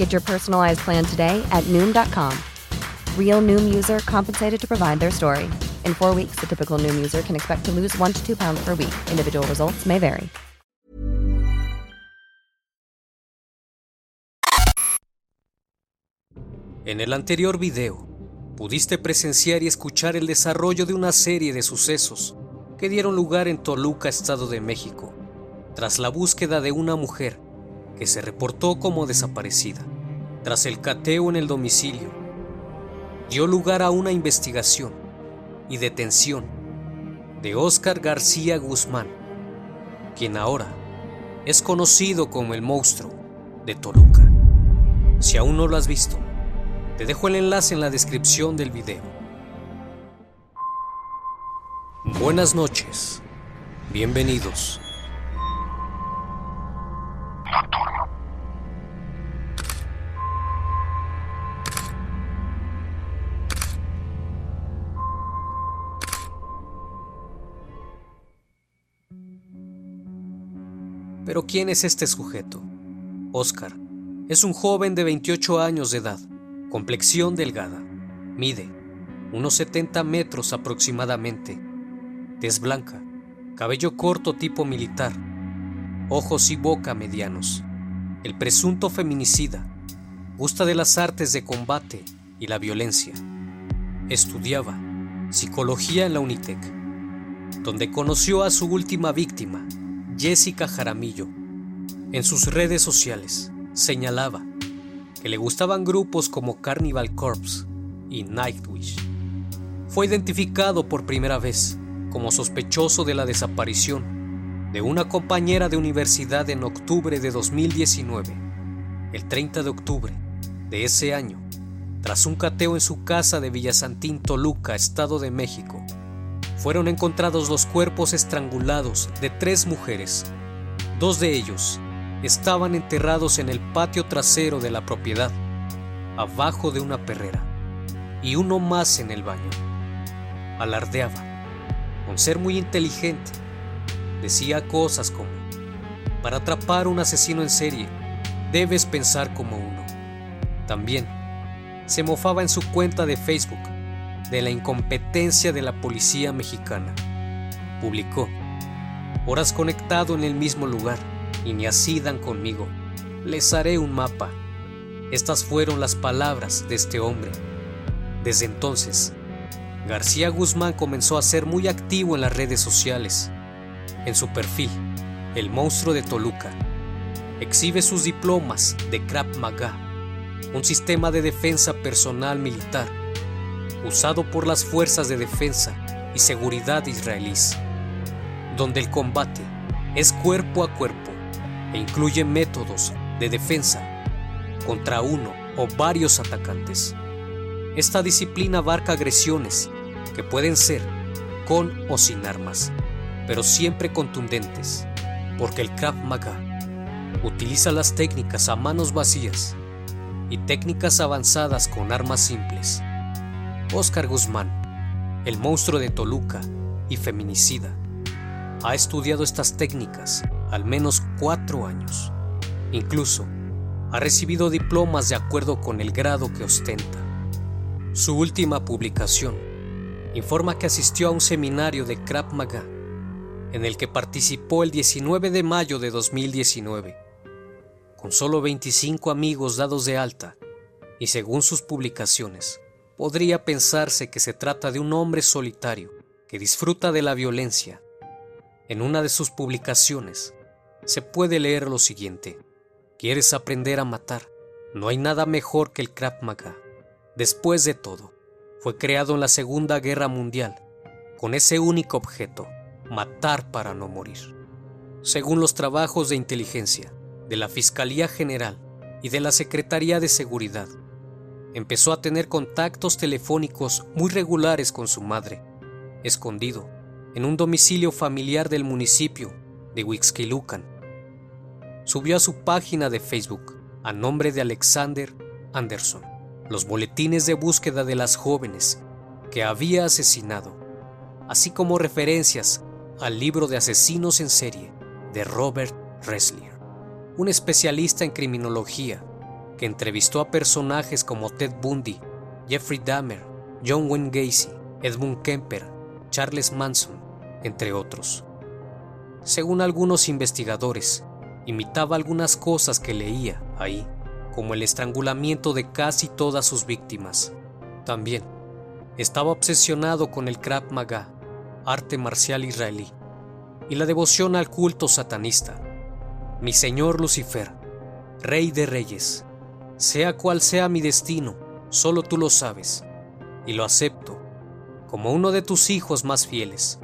Get your personalized plan today at Noom.com. Real Noom user compensated to provide their story. In four weeks, the typical Noom user can expect to lose one to two pounds per week. Individual results may vary. En el anterior video, pudiste presenciar y escuchar el desarrollo de una serie de sucesos que dieron lugar en Toluca, Estado de México, tras la búsqueda de una mujer que se reportó como desaparecida. Tras el cateo en el domicilio, dio lugar a una investigación y detención de Óscar García Guzmán, quien ahora es conocido como el monstruo de Toluca. Si aún no lo has visto, te dejo el enlace en la descripción del video. Buenas noches, bienvenidos. Pero ¿quién es este sujeto? Oscar es un joven de 28 años de edad, complexión delgada, mide unos 70 metros aproximadamente, tez blanca, cabello corto tipo militar, ojos y boca medianos. El presunto feminicida gusta de las artes de combate y la violencia. Estudiaba psicología en la Unitec, donde conoció a su última víctima, Jessica Jaramillo. En sus redes sociales señalaba que le gustaban grupos como Carnival Corpse y Nightwish. Fue identificado por primera vez como sospechoso de la desaparición de una compañera de universidad en octubre de 2019. El 30 de octubre de ese año, tras un cateo en su casa de Villasantín, Toluca, Estado de México, fueron encontrados los cuerpos estrangulados de tres mujeres. Dos de ellos estaban enterrados en el patio trasero de la propiedad, abajo de una perrera, y uno más en el baño. Alardeaba, con ser muy inteligente, decía cosas como, para atrapar a un asesino en serie, debes pensar como uno. También se mofaba en su cuenta de Facebook de la incompetencia de la policía mexicana. Publicó, horas conectado en el mismo lugar, y ni así dan conmigo. Les haré un mapa. Estas fueron las palabras de este hombre. Desde entonces, García Guzmán comenzó a ser muy activo en las redes sociales. En su perfil, El Monstruo de Toluca, exhibe sus diplomas de Krav Maga, un sistema de defensa personal militar usado por las fuerzas de defensa y seguridad israelíes, donde el combate es cuerpo a cuerpo e incluye métodos de defensa contra uno o varios atacantes. Esta disciplina abarca agresiones que pueden ser con o sin armas, pero siempre contundentes, porque el Krav Maga utiliza las técnicas a manos vacías y técnicas avanzadas con armas simples Oscar Guzmán, el monstruo de Toluca y feminicida, ha estudiado estas técnicas al menos cuatro años. Incluso ha recibido diplomas de acuerdo con el grado que ostenta. Su última publicación informa que asistió a un seminario de Krav Maga en el que participó el 19 de mayo de 2019, con solo 25 amigos dados de alta, y según sus publicaciones, podría pensarse que se trata de un hombre solitario que disfruta de la violencia. En una de sus publicaciones se puede leer lo siguiente. ¿Quieres aprender a matar? No hay nada mejor que el Krav Maga. Después de todo, fue creado en la Segunda Guerra Mundial con ese único objeto, matar para no morir. Según los trabajos de inteligencia de la Fiscalía General y de la Secretaría de Seguridad, empezó a tener contactos telefónicos muy regulares con su madre, escondido en un domicilio familiar del municipio de Huixquilucan. Subió a su página de Facebook a nombre de Alexander Anderson los boletines de búsqueda de las jóvenes que había asesinado, así como referencias al libro de asesinos en serie de Robert Ressler, un especialista en criminología que entrevistó a personajes como Ted Bundy, Jeffrey Dahmer, John Wayne Gacy, Edmund Kemper, Charles Manson, entre otros. Según algunos investigadores, imitaba algunas cosas que leía ahí, como el estrangulamiento de casi todas sus víctimas. También estaba obsesionado con el Krav Maga, arte marcial israelí, y la devoción al culto satanista. Mi Señor Lucifer, Rey de Reyes, sea cual sea mi destino, solo tú lo sabes, y lo acepto como uno de tus hijos más fieles.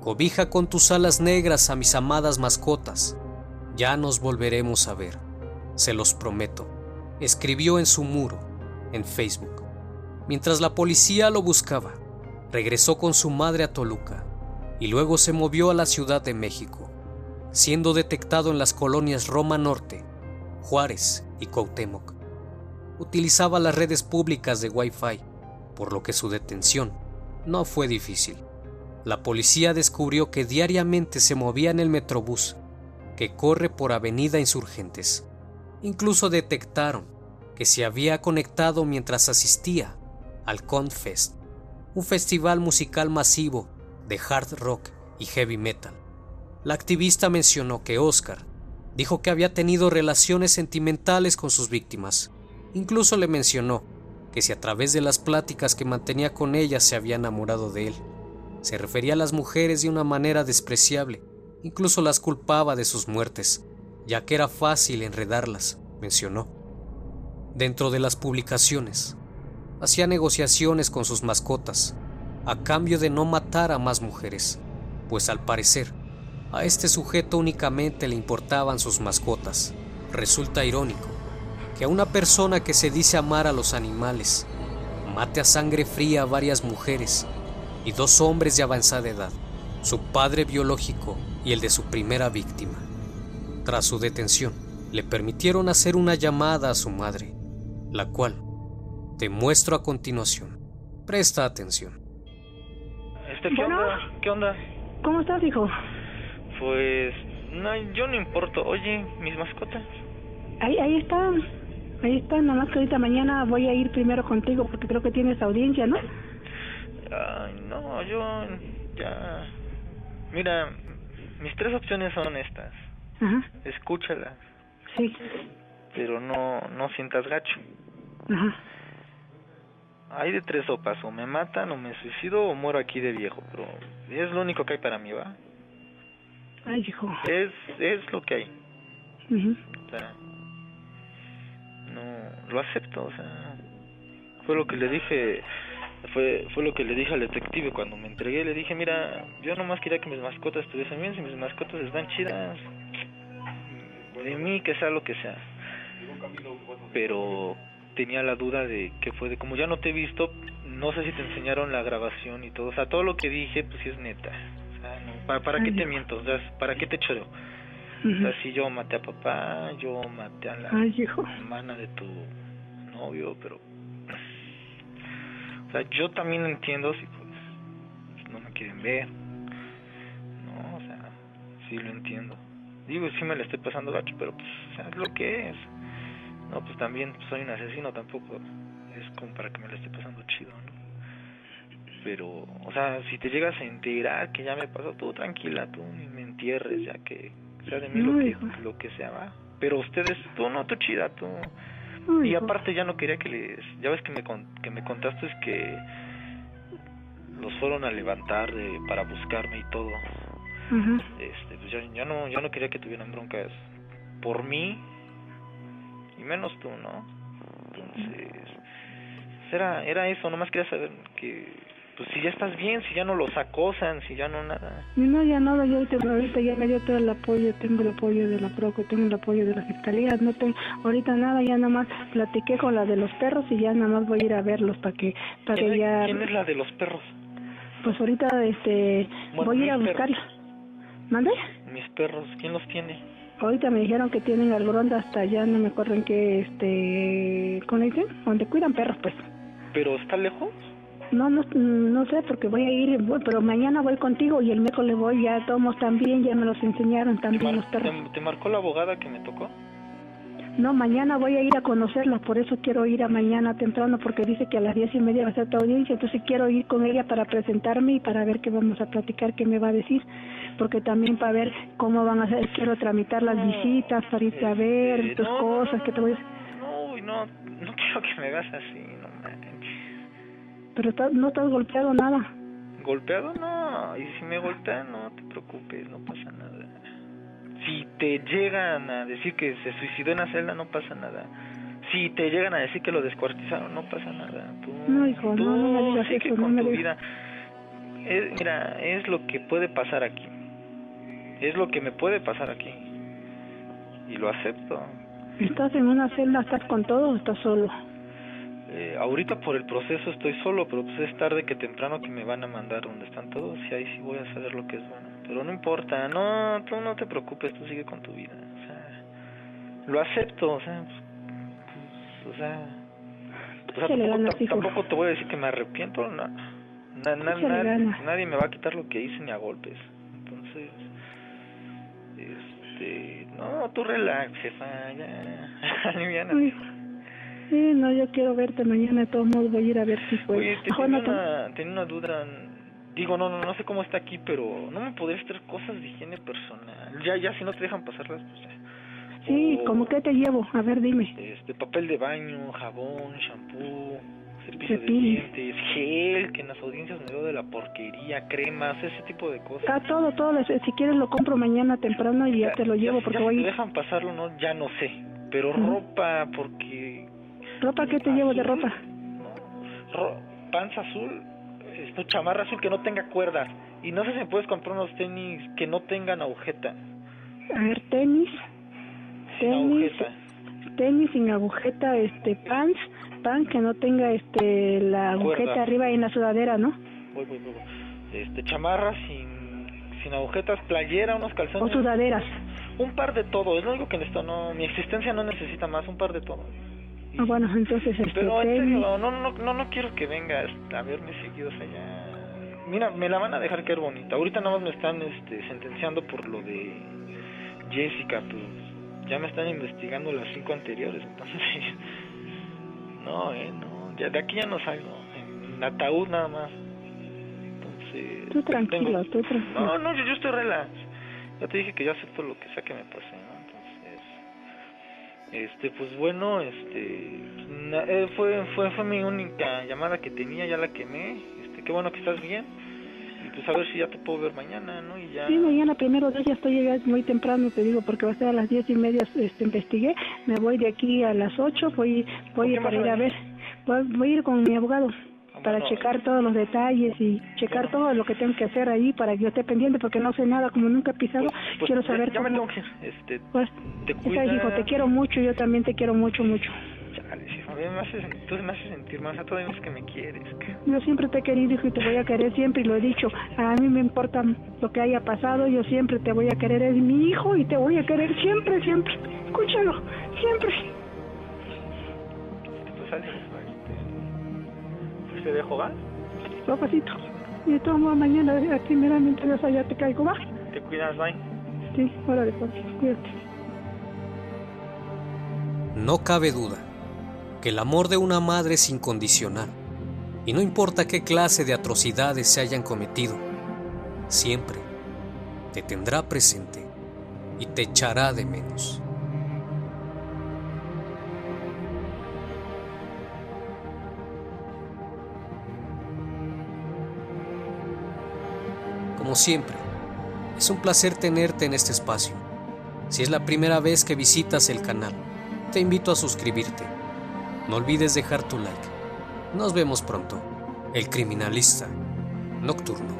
Cobija con tus alas negras a mis amadas mascotas. Ya nos volveremos a ver, se los prometo. Escribió en su muro, en Facebook. Mientras la policía lo buscaba, regresó con su madre a Toluca y luego se movió a la Ciudad de México, siendo detectado en las colonias Roma Norte, Juárez y Cuauhtémoc. Utilizaba las redes públicas de Wi-Fi, por lo que su detención no fue difícil. La policía descubrió que diariamente se movía en el Metrobús, que corre por Avenida Insurgentes. Incluso detectaron que se había conectado mientras asistía al Confest, un festival musical masivo de hard rock y heavy metal. La activista mencionó que Oscar dijo que había tenido relaciones sentimentales con sus víctimas. Incluso le mencionó que si a través de las pláticas que mantenía con ellas se había enamorado de él. Se refería a las mujeres de una manera despreciable, incluso las culpaba de sus muertes, ya que era fácil enredarlas, mencionó. Dentro de las publicaciones, hacía negociaciones con sus mascotas, a cambio de no matar a más mujeres, pues al parecer, a este sujeto únicamente le importaban sus mascotas. Resulta irónico que a una persona que se dice amar a los animales mate a sangre fría a varias mujeres y dos hombres de avanzada edad, su padre biológico y el de su primera víctima. Tras su detención, le permitieron hacer una llamada a su madre, la cual te muestro a continuación. Presta atención. Este, ¿qué onda? ¿Qué onda? ¿Cómo estás, hijo? Pues, no, yo no importo. Oye, mis mascotas. Ahí, ahí está. Ahí está, nada más que ahorita mañana voy a ir primero contigo porque creo que tienes audiencia, ¿no? Ay, no, yo ya... Mira, mis tres opciones son estas. Ajá, Escúchalas, sí. pero no, no sientas gacho. Ajá. Hay de tres sopas, o me matan, o me suicido, o muero aquí de viejo, pero es lo único que hay para mí, ¿va? Ay, hijo. Es, es lo que hay. Ujú. O sea, lo acepto, o sea, fue lo que le dije, fue, fue lo que le dije al detective cuando me entregué, le dije, mira, yo nomás quería que mis mascotas estuviesen bien, si mis mascotas están chidas, de mí que sea lo que sea, pero tenía la duda de que fue de, como ya no te he visto, no sé si te enseñaron la grabación y todo, o sea, todo lo que dije, pues sí es neta, o sea, no, ¿para, para qué te miento? O sea, ¿para qué te choreo? O sea, si yo maté a papá, yo maté a la Ay, hijo. hermana de tu novio, pero... O sea, yo también entiendo si pues no me quieren ver. No, o sea, sí lo entiendo. digo, sí me la estoy pasando gacho, pero pues, o sea, es lo que es. No, pues también soy un asesino, tampoco es como para que me la esté pasando chido, ¿no? Pero, o sea, si te llegas a enterar que ya me pasó, tú tranquila, tú ni me entierres, ya que de mí No, lo, que, hijo. lo que sea, va. Pero ustedes, tú no, tú chida, tú... No, Y hijo. aparte ya no quería que les... Ya ves que me, con- que me contaste es que los fueron a levantar de, para buscarme y todo. Ajá. Este, pues ya, ya no, ya no quería que tuvieran broncas por mí y menos tú, ¿no? Entonces, era, era eso, nomás quería saber que, pues si ya estás bien, si ya no los acosan, si ya no nada. No, ya nada, yo ahorita, ahorita ya me dio todo el apoyo, tengo el apoyo de la PROCO, tengo el apoyo de la Fiscalía, no tengo, ahorita nada, ya nada más platiqué con la de los perros y ya nada más voy a ir a verlos para que, para ¿Quién, que ya, quién es la de los perros? pues ahorita, este, Bueno, voy a ir a buscarla. ¿Mande? Mis perros, ¿quién los tiene? Ahorita me dijeron que tienen al Gronda hasta allá, no me acuerdo en qué, este, ¿cómo le dicen? Donde cuidan perros, pues. ¿Pero está lejos? No, no, no sé, porque voy a ir, pero mañana voy contigo y el miércoles voy, ya tomos también, ya me los enseñaron ¿Te, también los perros. te- te marcó la abogada que me tocó? No, mañana voy a ir a conocerlos, por eso quiero ir a mañana temprano, porque dice que a las diez y media va a ser tu audiencia, entonces quiero ir con ella para presentarme y para ver qué vamos a platicar, qué me va a decir, porque también para ver cómo van a hacer, quiero tramitar las No, visitas, para irte a ver Este, tus no, cosas, no, que te voy a... No, no, no quiero que me hagas así. Pero estás- no estás golpeado nada. ¿Golpeado? No, y si me golpean, no te preocupes, no pasa nada. Si te llegan a decir que se suicidó en la celda, no pasa nada. Si te llegan a decir que lo descuartizaron, no pasa nada. Tú, No, hijo, tú no, no me digas sigue eso, no con me tu digas. vida. Es- mira, es lo que puede pasar aquí. Es lo que me puede pasar aquí. Y lo acepto. ¿Estás en una celda, estás con todo o estás solo? Eh, ahorita por el proceso estoy solo, pero pues es tarde que temprano que me van a mandar donde están todos y ahí sí voy a saber lo que es bueno. Pero no importa, no, tú no te preocupes, tú sigue con tu vida. O sea, lo acepto, o sea, pues, pues, o sea, o sea, Échale tampoco, te voy a decir que me arrepiento, no. Na- nadie me va a quitar lo que hice ni a golpes. Entonces, este, no, tú relax, jefa, ya, aliviánate. Sí, no, yo quiero verte mañana, de todos modos voy a ir a ver si puedo. Oye, te tenía una, tenía una duda. Digo, no, no, no sé cómo está aquí, pero no me podrías traer cosas de higiene personal. Ya, ya, si no te dejan pasarlas, pues ya. Sí, O, ¿cómo que te llevo? A ver, dime. Este, papel de baño, jabón, shampoo, cepillo de dientes, gel, que en las audiencias me dio de la porquería, cremas, ese tipo de cosas. Está todo, todo. Si quieres lo compro mañana temprano y ya te lo llevo ya, porque ya voy si te dejan pasarlo, no, ya no sé. Pero Ujú. ropa, porque ¿Ropa qué te llevo de azul, ropa? ro- panza azul, esto chamarra azul que no tenga cuerdas. Y no sé si me puedes comprar unos tenis que no tengan agujeta. A ver, tenis, Sin Tenis. agujeta. tenis sin agujeta, este, pants, pan que no tenga este la agujeta Cuerda. arriba en la sudadera, ¿no? Voy, voy, voy, voy. Este, chamarra sin, sin agujetas, playera, unos O calzones. sudaderas. Un par de todo, es lo único que necesito. No, mi existencia no necesita más, un par de todo. Ah, bueno, entonces este Pero en tenis. serio, no, no, no, no quiero que vengas a verme seguido, o sea, ya... Mira, me la van a dejar caer bonita. Ahorita nada más me están este, sentenciando por lo de Jessica, pues ya me están investigando las cinco anteriores, entonces... No, eh, no, ya de aquí ya no salgo, en ataúd nada más. Entonces... Tú tranquilo, tengo- tú tranquilo. No, no, yo, yo estoy relax. Ya te dije que yo acepto lo que sea que me pase, ¿no? Este, pues bueno, este, eh, fue, fue, fue mi única llamada que tenía, ya la quemé, este, qué bueno que estás bien, y pues a ver si ya te puedo ver mañana, ¿no? Y ya, Sí, mañana primero de ya estoy llegando muy temprano, te digo, porque va a ser a las diez y media, este, investigué, me voy de aquí a las ocho, voy, voy para ir a ver, voy, voy a ir con mi abogado para checar todos los detalles y checar todo lo que tengo que hacer ahí para que yo esté pendiente, porque no sé nada, como nunca he pisado, pues, pues, quiero saber ya, cómo- tengo que este, pues, te sabes, hijo, te quiero mucho, yo también te quiero mucho, mucho. Chale, sí, a mí me haces, tú me haces sentir más, a es que me quieres, Yo siempre te he querido hijo, y te voy a querer siempre y lo he dicho. A mí me importa lo que haya pasado, yo siempre te voy a querer, es mi hijo y te voy a querer siempre, siempre. Escúchalo, siempre. pues pues te dejo, ¿va? Papacito. Y de todos modos, mañana, eh, primeramente, Dios allá te caigo, va. Te cuidas, bye. Sí, Sí, órale, papi, cuídate. No cabe duda que el amor de una madre es incondicional y no importa qué clase de atrocidades se hayan cometido, siempre te tendrá presente y te echará de menos. Como siempre, es un placer tenerte en este espacio. Si es la primera vez que visitas el canal, te invito a suscribirte. No olvides dejar tu like. Nos vemos pronto. El criminalista nocturno.